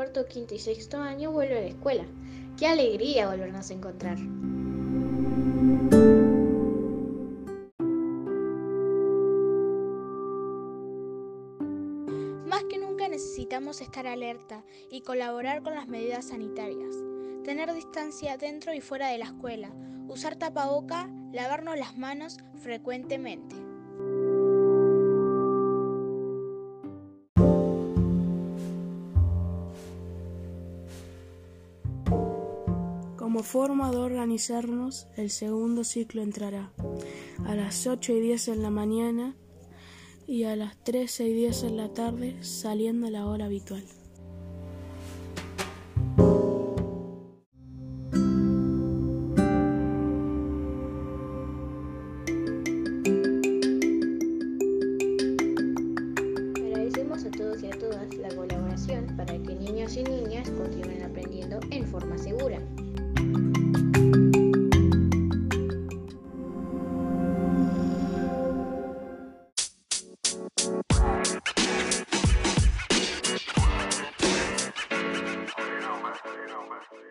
cuarto, quinto y sexto año vuelve a la escuela. ¡Qué alegría volvernos a encontrar! Más que nunca necesitamos estar alerta y colaborar con las medidas sanitarias. Tener distancia dentro y fuera de la escuela. Usar tapaboca, lavarnos las manos frecuentemente. Como forma de organizarnos, el segundo ciclo entrará a las 8 y 10 en la mañana y a las 13 y 10 en la tarde, saliendo a la hora habitual. Agradecemos a todos y a todas la colaboración para que niños y niñas continúen aprendiendo en forma segura. for you.